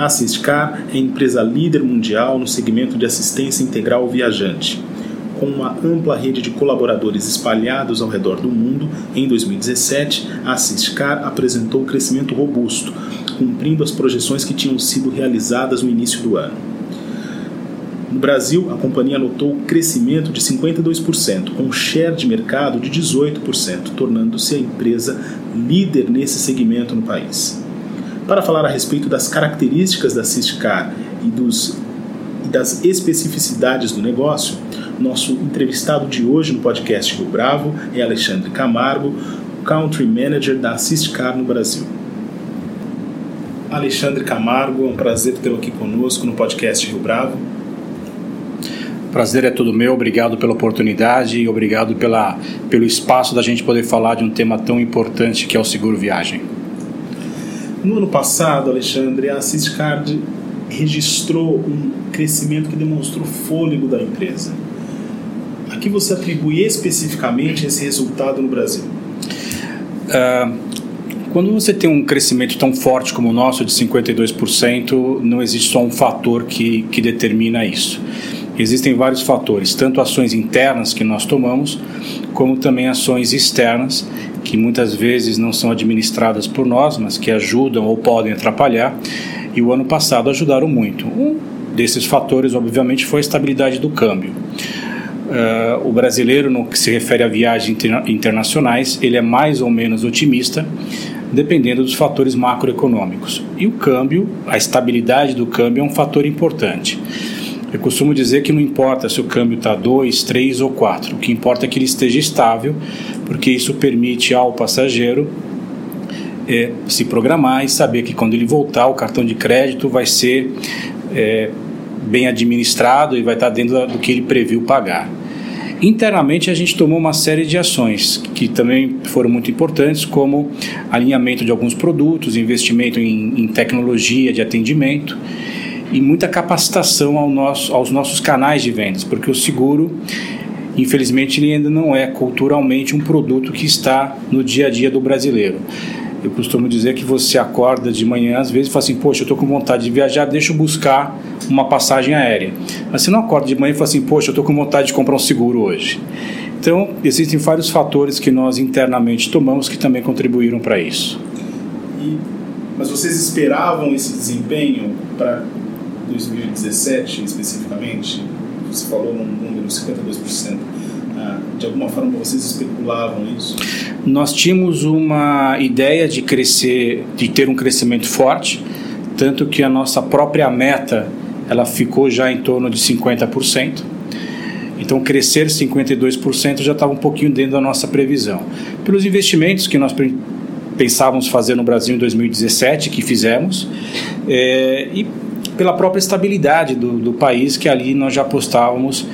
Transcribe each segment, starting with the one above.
A Assistcar é empresa líder mundial no segmento de assistência integral viajante. Com uma ampla rede de colaboradores espalhados ao redor do mundo, em 2017, a Assistcar apresentou um crescimento robusto, cumprindo as projeções que tinham sido realizadas no início do ano. No Brasil, a companhia anotou crescimento de 52%, com share de mercado de 18%, tornando-se a empresa líder nesse segmento no país. Para falar a respeito das características da Ciscar e, dos, e das especificidades do negócio, nosso entrevistado de hoje no podcast Rio Bravo é Alexandre Camargo, Country Manager da Assistcar no Brasil. Alexandre Camargo, é um prazer tê-lo aqui conosco no podcast Rio Bravo. Prazer é todo meu, obrigado pela oportunidade e obrigado pela, pelo espaço da gente poder falar de um tema tão importante que é o seguro viagem. No ano passado, Alexandre, a Assistcard registrou um crescimento que demonstrou fôlego da empresa. A que você atribui especificamente esse resultado no Brasil? Uh, quando você tem um crescimento tão forte como o nosso, de 52%, não existe só um fator que, que determina isso. Existem vários fatores, tanto ações internas que nós tomamos, como também ações externas que muitas vezes não são administradas por nós, mas que ajudam ou podem atrapalhar. E o ano passado ajudaram muito. Um desses fatores, obviamente, foi a estabilidade do câmbio. Uh, o brasileiro, no que se refere a viagens interna internacionais, ele é mais ou menos otimista, dependendo dos fatores macroeconômicos. E o câmbio, a estabilidade do câmbio é um fator importante. Eu costumo dizer que não importa se o câmbio está 2, 3 ou 4, o que importa é que ele esteja estável, porque isso permite ao passageiro é, se programar e saber que quando ele voltar, o cartão de crédito vai ser é, bem administrado e vai estar dentro do que ele previu pagar. Internamente, a gente tomou uma série de ações que também foram muito importantes, como alinhamento de alguns produtos, investimento em, em tecnologia de atendimento e muita capacitação ao nosso, aos nossos canais de vendas, porque o seguro, infelizmente, ele ainda não é culturalmente um produto que está no dia a dia do brasileiro. Eu costumo dizer que você acorda de manhã, às vezes, e fala assim: Poxa, eu estou com vontade de viajar, deixa eu buscar uma passagem aérea. Mas você não acorda de manhã e fala assim: Poxa, eu estou com vontade de comprar um seguro hoje. Então, existem vários fatores que nós internamente tomamos que também contribuíram para isso. E, mas vocês esperavam esse desempenho para 2017 especificamente, você falou num número de 52%, ah, de alguma forma vocês especulavam isso? Nós tínhamos uma ideia de crescer, de ter um crescimento forte, tanto que a nossa própria meta ela ficou já em torno de 50%. Então, crescer 52% já estava um pouquinho dentro da nossa previsão. Pelos investimentos que nós pensávamos fazer no Brasil em 2017, que fizemos, é, e pela própria estabilidade do, do país, que ali nós já apostávamos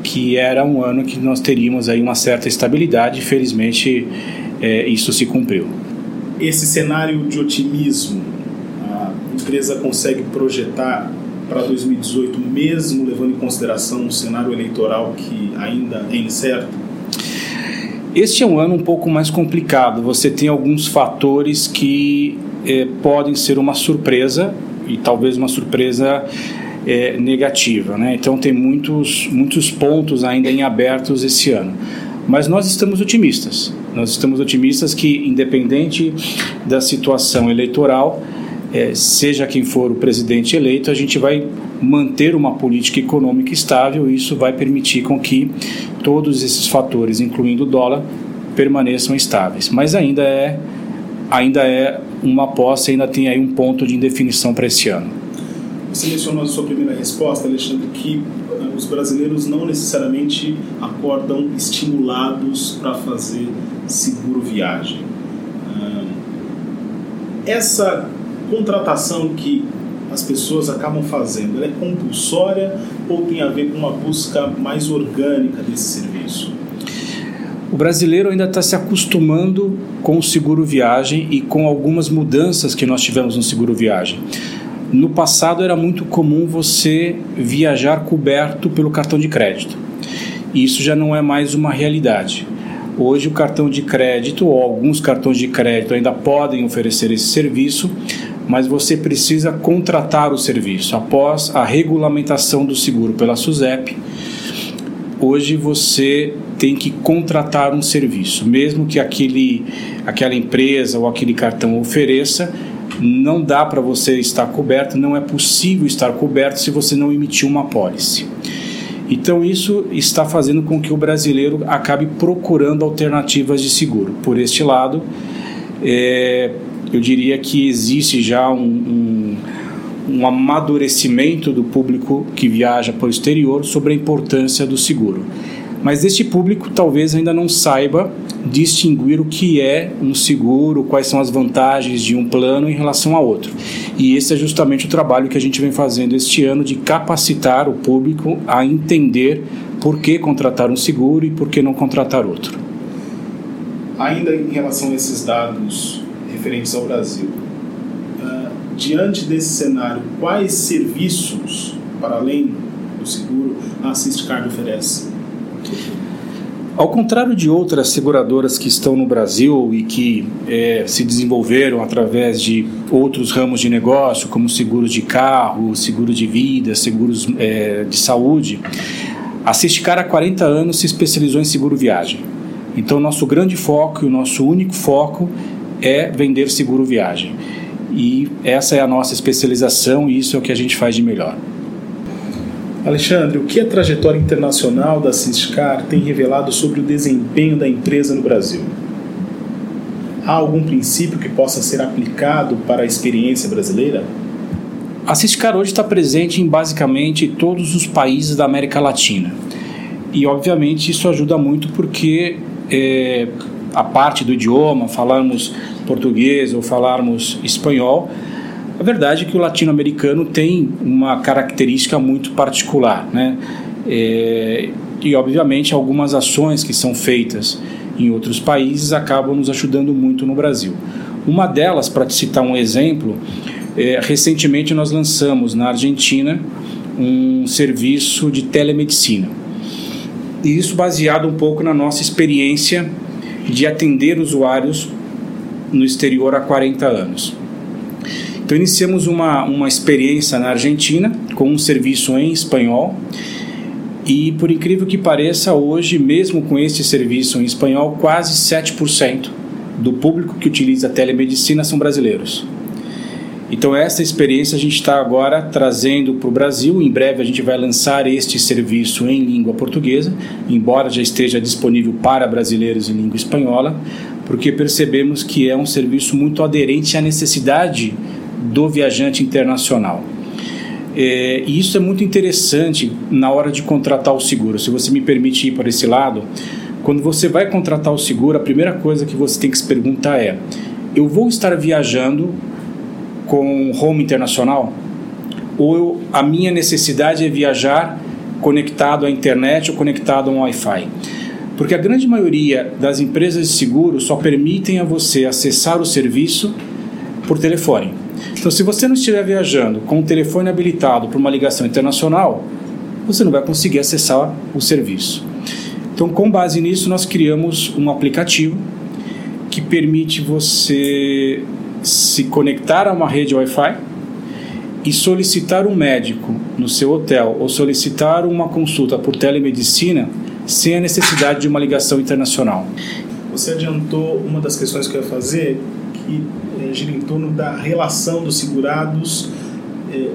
que era um ano que nós teríamos aí uma certa estabilidade. Felizmente, é, isso se cumpriu. Esse cenário de otimismo, a empresa consegue projetar para 2018, mesmo levando em consideração um cenário eleitoral que ainda é incerto? Este é um ano um pouco mais complicado. Você tem alguns fatores que eh, podem ser uma surpresa e talvez uma surpresa é, negativa. Né? Então tem muitos, muitos pontos ainda em abertos esse ano. Mas nós estamos otimistas. Nós estamos otimistas que, independente da situação eleitoral, é, seja quem for o presidente eleito, a gente vai manter uma política econômica estável e isso vai permitir com que todos esses fatores, incluindo o dólar, permaneçam estáveis. Mas ainda é ainda é uma aposta, ainda tem aí um ponto de indefinição para esse ano. Você mencionou na sua primeira resposta, Alexandre, que uh, os brasileiros não necessariamente acordam estimulados para fazer seguro viagem. Essa contratação que as pessoas acabam fazendo? Ela é compulsória ou tem a ver com uma busca mais orgânica desse serviço? O brasileiro ainda está se acostumando com o seguro viagem e com algumas mudanças que nós tivemos no seguro viagem. No passado era muito comum você viajar coberto pelo cartão de crédito. Isso já não é mais uma realidade. Hoje o cartão de crédito ou alguns cartões de crédito ainda podem oferecer esse serviço, mas você precisa contratar o serviço após a regulamentação do seguro pela SUSEP. Hoje você tem que contratar um serviço, mesmo que aquele, aquela empresa ou aquele cartão ofereça, não dá para você estar coberto, não é possível estar coberto se você não emitir uma pólice. Então isso está fazendo com que o brasileiro acabe procurando alternativas de seguro. Por este lado, é, eu diria que existe já um, um, um amadurecimento do público que viaja para o exterior sobre a importância do seguro. Mas este público talvez ainda não saiba distinguir o que é um seguro, quais são as vantagens de um plano em relação a outro. E esse é justamente o trabalho que a gente vem fazendo este ano de capacitar o público a entender por que contratar um seguro e por que não contratar outro. Ainda em relação a esses dados referentes ao Brasil, diante desse cenário, quais serviços, para além do seguro, a Assistcard oferece? Ao contrário de outras seguradoras que estão no Brasil e que é, se desenvolveram através de outros ramos de negócio, como seguros de carro, seguro de vida, seguros é, de saúde, a Sisticar há 40 anos se especializou em seguro viagem. Então, nosso grande foco e o nosso único foco é vender seguro viagem. E essa é a nossa especialização e isso é o que a gente faz de melhor. Alexandre, o que a trajetória internacional da Ciscar tem revelado sobre o desempenho da empresa no Brasil? Há algum princípio que possa ser aplicado para a experiência brasileira? A Ciscar hoje está presente em basicamente todos os países da América Latina. E, obviamente, isso ajuda muito porque é, a parte do idioma, falarmos português ou falarmos espanhol, a verdade é que o latino-americano tem uma característica muito particular, né? É, e obviamente algumas ações que são feitas em outros países acabam nos ajudando muito no Brasil. Uma delas, para citar um exemplo, é, recentemente nós lançamos na Argentina um serviço de telemedicina. E isso baseado um pouco na nossa experiência de atender usuários no exterior há 40 anos. Então iniciamos uma, uma experiência na Argentina com um serviço em espanhol e por incrível que pareça, hoje, mesmo com este serviço em espanhol, quase 7% do público que utiliza telemedicina são brasileiros. Então, essa experiência a gente está agora trazendo para o Brasil. Em breve a gente vai lançar este serviço em língua portuguesa, embora já esteja disponível para brasileiros em língua espanhola, porque percebemos que é um serviço muito aderente à necessidade do viajante internacional. É, e isso é muito interessante na hora de contratar o seguro. Se você me permite ir para esse lado, quando você vai contratar o seguro, a primeira coisa que você tem que se perguntar é: eu vou estar viajando com home internacional? Ou eu, a minha necessidade é viajar conectado à internet ou conectado a um Wi-Fi? Porque a grande maioria das empresas de seguro só permitem a você acessar o serviço por telefone. Então, se você não estiver viajando com o telefone habilitado para uma ligação internacional, você não vai conseguir acessar o serviço. Então, com base nisso, nós criamos um aplicativo que permite você se conectar a uma rede Wi-Fi e solicitar um médico no seu hotel ou solicitar uma consulta por telemedicina sem a necessidade de uma ligação internacional. Você adiantou uma das questões que eu ia fazer, que é, gira em torno da relação dos segurados é,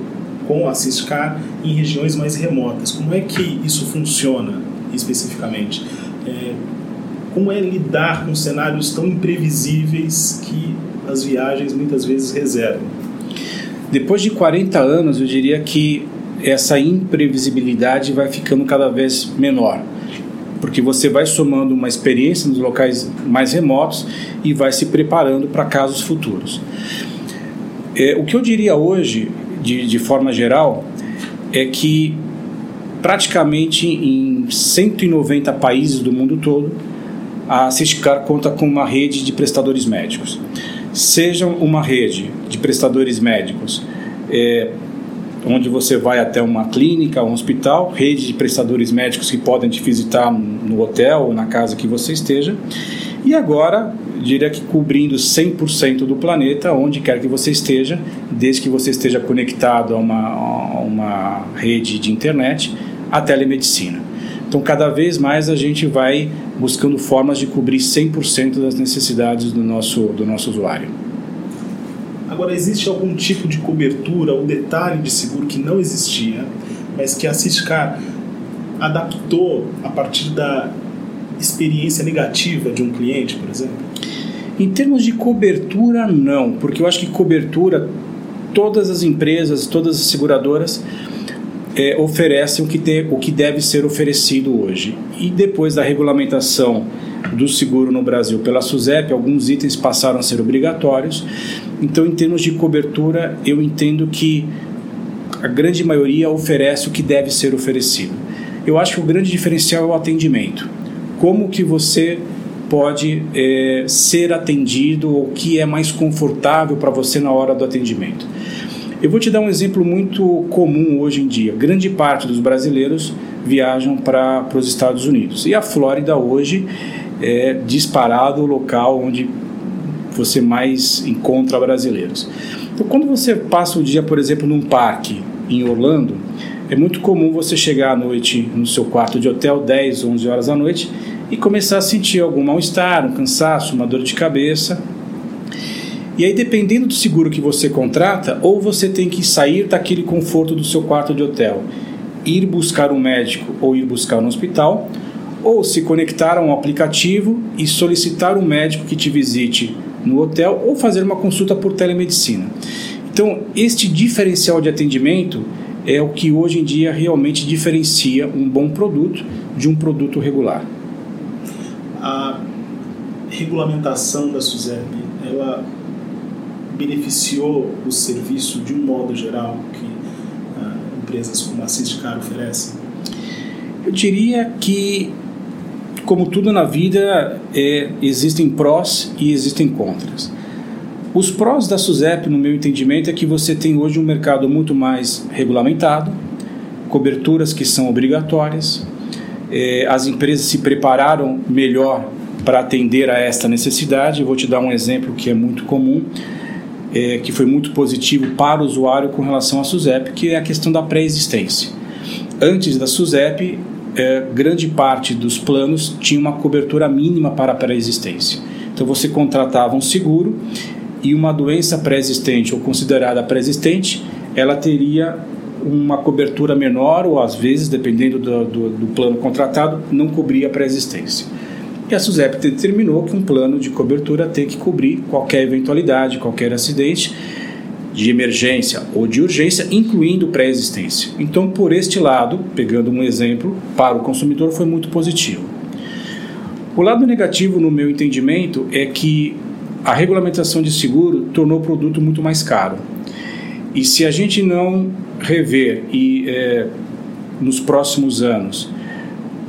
com a Ciscar em regiões mais remotas. Como é que isso funciona especificamente? É, como é lidar com cenários tão imprevisíveis que as viagens muitas vezes reservam? Depois de 40 anos, eu diria que essa imprevisibilidade vai ficando cada vez menor porque você vai somando uma experiência nos locais mais remotos e vai se preparando para casos futuros. É, o que eu diria hoje, de, de forma geral, é que praticamente em 190 países do mundo todo, a Ciscar conta com uma rede de prestadores médicos. Seja uma rede de prestadores médicos é, onde você vai até uma clínica, um hospital, rede de prestadores médicos que podem te visitar no hotel ou na casa que você esteja. E agora, diria que cobrindo 100% do planeta, onde quer que você esteja, desde que você esteja conectado a uma, a uma rede de internet, a telemedicina. Então, cada vez mais a gente vai buscando formas de cobrir 100% das necessidades do nosso, do nosso usuário. Agora, existe algum tipo de cobertura ou detalhe de seguro que não existia, mas que a Ciscar adaptou a partir da experiência negativa de um cliente, por exemplo? Em termos de cobertura, não, porque eu acho que cobertura, todas as empresas, todas as seguradoras é, oferecem o que, tem, o que deve ser oferecido hoje. E depois da regulamentação do seguro no Brasil pela SUSEP, alguns itens passaram a ser obrigatórios. Então, em termos de cobertura, eu entendo que a grande maioria oferece o que deve ser oferecido. Eu acho que o grande diferencial é o atendimento. Como que você pode é, ser atendido ou o que é mais confortável para você na hora do atendimento. Eu vou te dar um exemplo muito comum hoje em dia. Grande parte dos brasileiros viajam para os Estados Unidos. E a Flórida hoje é disparado o local onde você mais encontra brasileiros. Então, quando você passa o dia, por exemplo, num parque em Orlando, é muito comum você chegar à noite no seu quarto de hotel, 10, 11 horas da noite, e começar a sentir algum mal-estar, um cansaço, uma dor de cabeça. E aí, dependendo do seguro que você contrata, ou você tem que sair daquele conforto do seu quarto de hotel, ir buscar um médico ou ir buscar um hospital, ou se conectar a um aplicativo e solicitar um médico que te visite no hotel ou fazer uma consulta por telemedicina. Então, este diferencial de atendimento é o que hoje em dia realmente diferencia um bom produto de um produto regular. A regulamentação da SUSEP, ela beneficiou o serviço de um modo geral que ah, empresas como a Ciscar oferecem? Eu diria que, como tudo na vida, é, existem prós e existem contras. Os prós da SUSEP, no meu entendimento, é que você tem hoje um mercado muito mais regulamentado, coberturas que são obrigatórias, é, as empresas se prepararam melhor para atender a esta necessidade. Eu vou te dar um exemplo que é muito comum é, que foi muito positivo para o usuário com relação à SUSEP, que é a questão da pré-existência. Antes da SUSEP, é, grande parte dos planos tinha uma cobertura mínima para a pré-existência. Então você contratava um seguro e uma doença pré-existente ou considerada pré-existente, ela teria uma cobertura menor ou às vezes, dependendo do, do, do plano contratado, não cobria a pré-existência. A SUSEP determinou que um plano de cobertura tem que cobrir qualquer eventualidade, qualquer acidente de emergência ou de urgência, incluindo pré-existência. Então, por este lado, pegando um exemplo, para o consumidor foi muito positivo. O lado negativo, no meu entendimento, é que a regulamentação de seguro tornou o produto muito mais caro. E se a gente não rever e é, nos próximos anos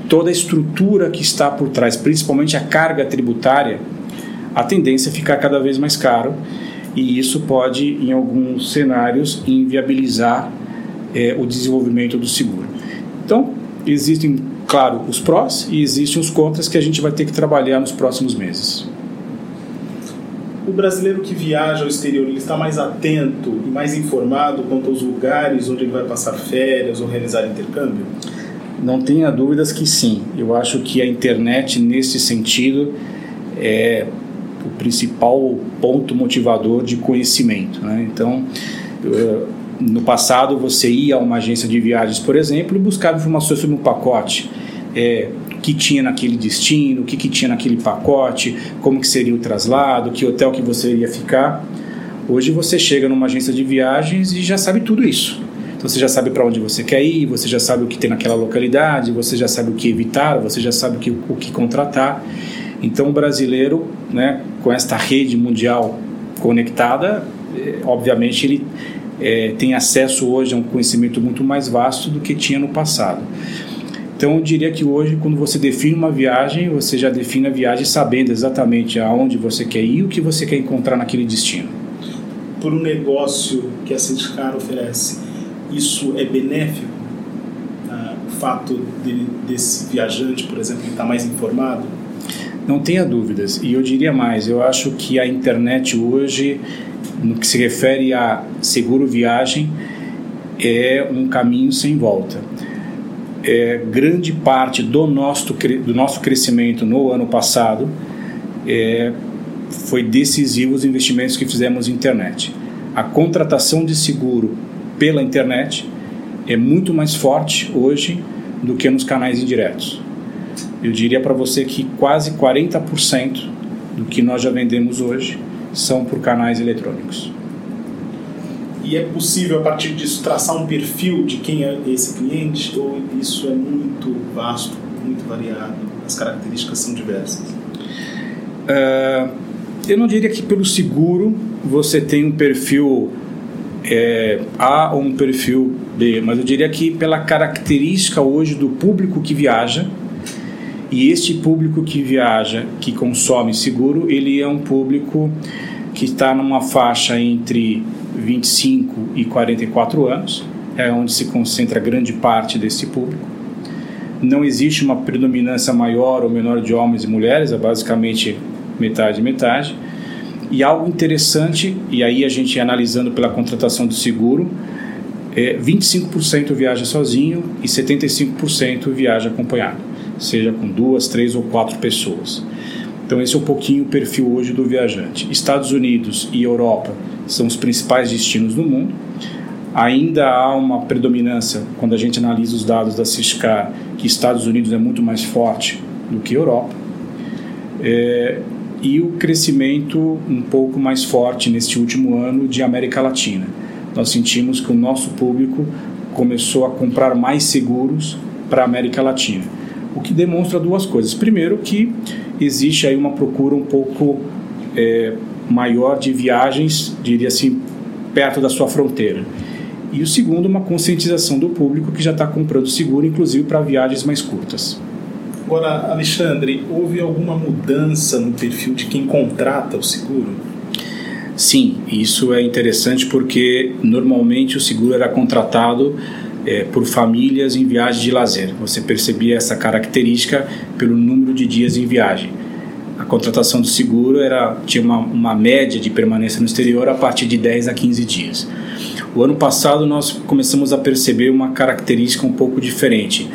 toda a estrutura que está por trás, principalmente a carga tributária, a tendência é ficar cada vez mais caro e isso pode, em alguns cenários, inviabilizar é, o desenvolvimento do seguro. Então, existem, claro, os prós e existem os contras que a gente vai ter que trabalhar nos próximos meses. O brasileiro que viaja ao exterior ele está mais atento e mais informado quanto aos lugares onde ele vai passar férias ou realizar intercâmbio? Não tenha dúvidas que sim. Eu acho que a internet, nesse sentido, é o principal ponto motivador de conhecimento. Né? Então, no passado, você ia a uma agência de viagens, por exemplo, e buscava informações sobre um pacote. É, que tinha naquele destino, o que, que tinha naquele pacote, como que seria o traslado, que hotel que você iria ficar. Hoje você chega numa agência de viagens e já sabe tudo isso. Você já sabe para onde você quer ir, você já sabe o que tem naquela localidade, você já sabe o que evitar, você já sabe o que, o que contratar. Então, o brasileiro, né, com esta rede mundial conectada, eh, obviamente ele é, tem acesso hoje a um conhecimento muito mais vasto do que tinha no passado. Então, eu diria que hoje, quando você define uma viagem, você já define a viagem sabendo exatamente aonde você quer ir e o que você quer encontrar naquele destino. Por um negócio que a Sindicar oferece, isso é benéfico? Ah, o fato de, desse viajante, por exemplo, estar mais informado? Não tenha dúvidas. E eu diria mais, eu acho que a internet hoje, no que se refere a seguro viagem, é um caminho sem volta é, grande parte do nosso, do nosso crescimento no ano passado é, foi decisivo os investimentos que fizemos em internet. A contratação de seguro pela internet é muito mais forte hoje do que nos canais indiretos. Eu diria para você que quase 40% do que nós já vendemos hoje são por canais eletrônicos e é possível a partir disso traçar um perfil de quem é esse cliente ou isso é muito vasto, muito variado, as características são diversas? Uh, eu não diria que pelo seguro você tem um perfil é, ou um perfil B, mas eu diria que pela característica hoje do público que viaja e este público que viaja, que consome seguro, ele é um público que está numa faixa entre 25 e 44 anos, é onde se concentra grande parte desse público. Não existe uma predominância maior ou menor de homens e mulheres, é basicamente metade metade. E algo interessante, e aí a gente analisando pela contratação do seguro, é 25% viaja sozinho e 75% viaja acompanhado, seja com duas, três ou quatro pessoas. Então esse é um pouquinho o perfil hoje do viajante. Estados Unidos e Europa são os principais destinos do mundo. Ainda há uma predominância, quando a gente analisa os dados da Ciscar, que Estados Unidos é muito mais forte do que Europa. É, e o crescimento um pouco mais forte neste último ano de América Latina. Nós sentimos que o nosso público começou a comprar mais seguros para a América Latina, o que demonstra duas coisas. Primeiro, que existe aí uma procura um pouco é, maior de viagens, diria assim, perto da sua fronteira. E o segundo, uma conscientização do público que já está comprando seguro, inclusive para viagens mais curtas. Agora, Alexandre, houve alguma mudança no perfil de quem contrata o seguro? Sim, isso é interessante porque normalmente o seguro era contratado é, por famílias em viagem de lazer. Você percebia essa característica pelo número de dias em viagem a contratação do seguro era, tinha uma, uma média de permanência no exterior a partir de 10 a 15 dias. O ano passado nós começamos a perceber uma característica um pouco diferente.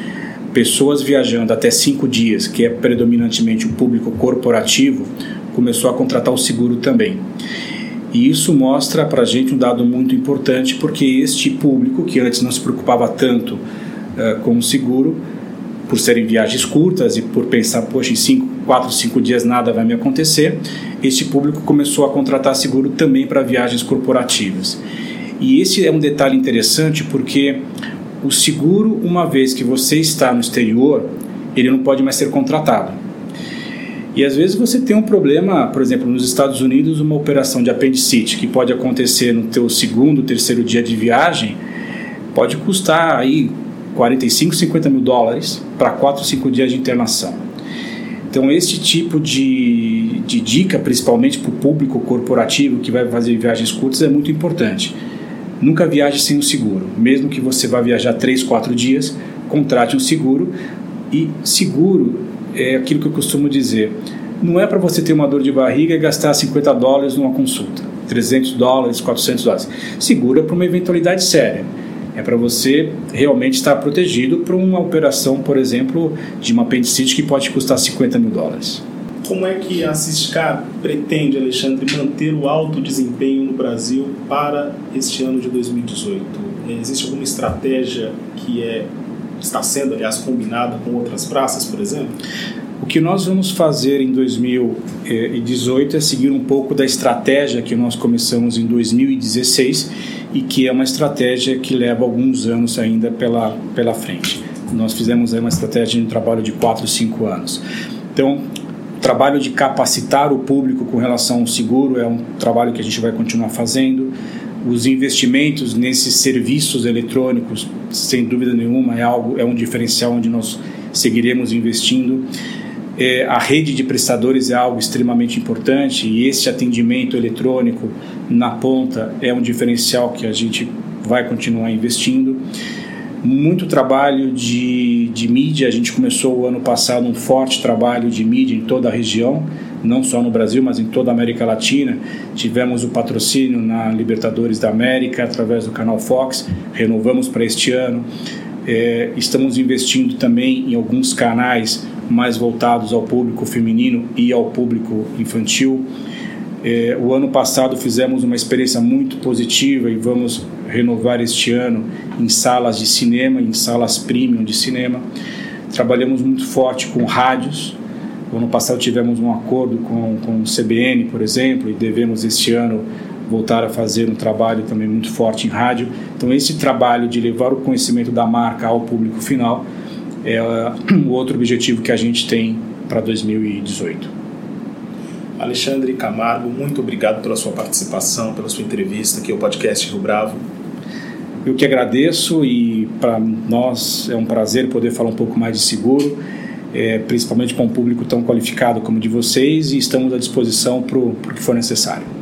Pessoas viajando até 5 dias, que é predominantemente o público corporativo, começou a contratar o seguro também. E isso mostra para a gente um dado muito importante, porque este público, que antes não se preocupava tanto uh, com o seguro, por serem viagens curtas e por pensar, poxa, em cinco, quatro, cinco dias nada vai me acontecer, este público começou a contratar seguro também para viagens corporativas. E esse é um detalhe interessante porque o seguro, uma vez que você está no exterior, ele não pode mais ser contratado. E às vezes você tem um problema, por exemplo, nos Estados Unidos, uma operação de apendicite que pode acontecer no teu segundo, terceiro dia de viagem, pode custar aí 45, 50 mil dólares para 4, 5 dias de internação. Então, este tipo de, de dica, principalmente para o público corporativo que vai fazer viagens curtas, é muito importante. Nunca viaje sem um seguro. Mesmo que você vá viajar 3, 4 dias, contrate um seguro. E seguro é aquilo que eu costumo dizer. Não é para você ter uma dor de barriga e gastar 50 dólares numa consulta, 300 dólares, 400 dólares. Seguro é para uma eventualidade séria é para você realmente estar protegido para uma operação, por exemplo, de uma apendicite que pode custar 50 mil dólares. Como é que a Ciscar pretende, Alexandre, manter o alto desempenho no Brasil para este ano de 2018? Existe alguma estratégia que é, está sendo, aliás, combinada com outras praças, por exemplo? O que nós vamos fazer em 2018 é seguir um pouco da estratégia que nós começamos em 2016 e que é uma estratégia que leva alguns anos ainda pela, pela frente. Nós fizemos uma estratégia de um trabalho de 4, 5 anos. Então, trabalho de capacitar o público com relação ao seguro é um trabalho que a gente vai continuar fazendo. Os investimentos nesses serviços eletrônicos, sem dúvida nenhuma, é algo é um diferencial onde nós seguiremos investindo. É, a rede de prestadores é algo extremamente importante e esse atendimento eletrônico na ponta é um diferencial que a gente vai continuar investindo. Muito trabalho de, de mídia, a gente começou o ano passado um forte trabalho de mídia em toda a região, não só no Brasil, mas em toda a América Latina. Tivemos o patrocínio na Libertadores da América através do canal Fox, renovamos para este ano. É, estamos investindo também em alguns canais mais voltados ao público feminino e ao público infantil. É, o ano passado fizemos uma experiência muito positiva e vamos renovar este ano em salas de cinema, em salas premium de cinema. Trabalhamos muito forte com rádios. O ano passado tivemos um acordo com, com o CBN, por exemplo, e devemos este ano voltar a fazer um trabalho também muito forte em rádio. Então, esse trabalho de levar o conhecimento da marca ao público final é o outro objetivo que a gente tem para 2018. Alexandre Camargo, muito obrigado pela sua participação, pela sua entrevista aqui ao podcast Rio Bravo. Eu que agradeço e para nós é um prazer poder falar um pouco mais de seguro, é, principalmente para um público tão qualificado como o de vocês e estamos à disposição para o que for necessário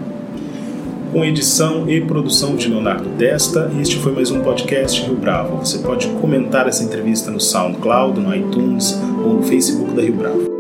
com edição e produção de Leonardo Testa. Este foi mais um podcast Rio Bravo. Você pode comentar essa entrevista no SoundCloud, no iTunes ou no Facebook da Rio Bravo.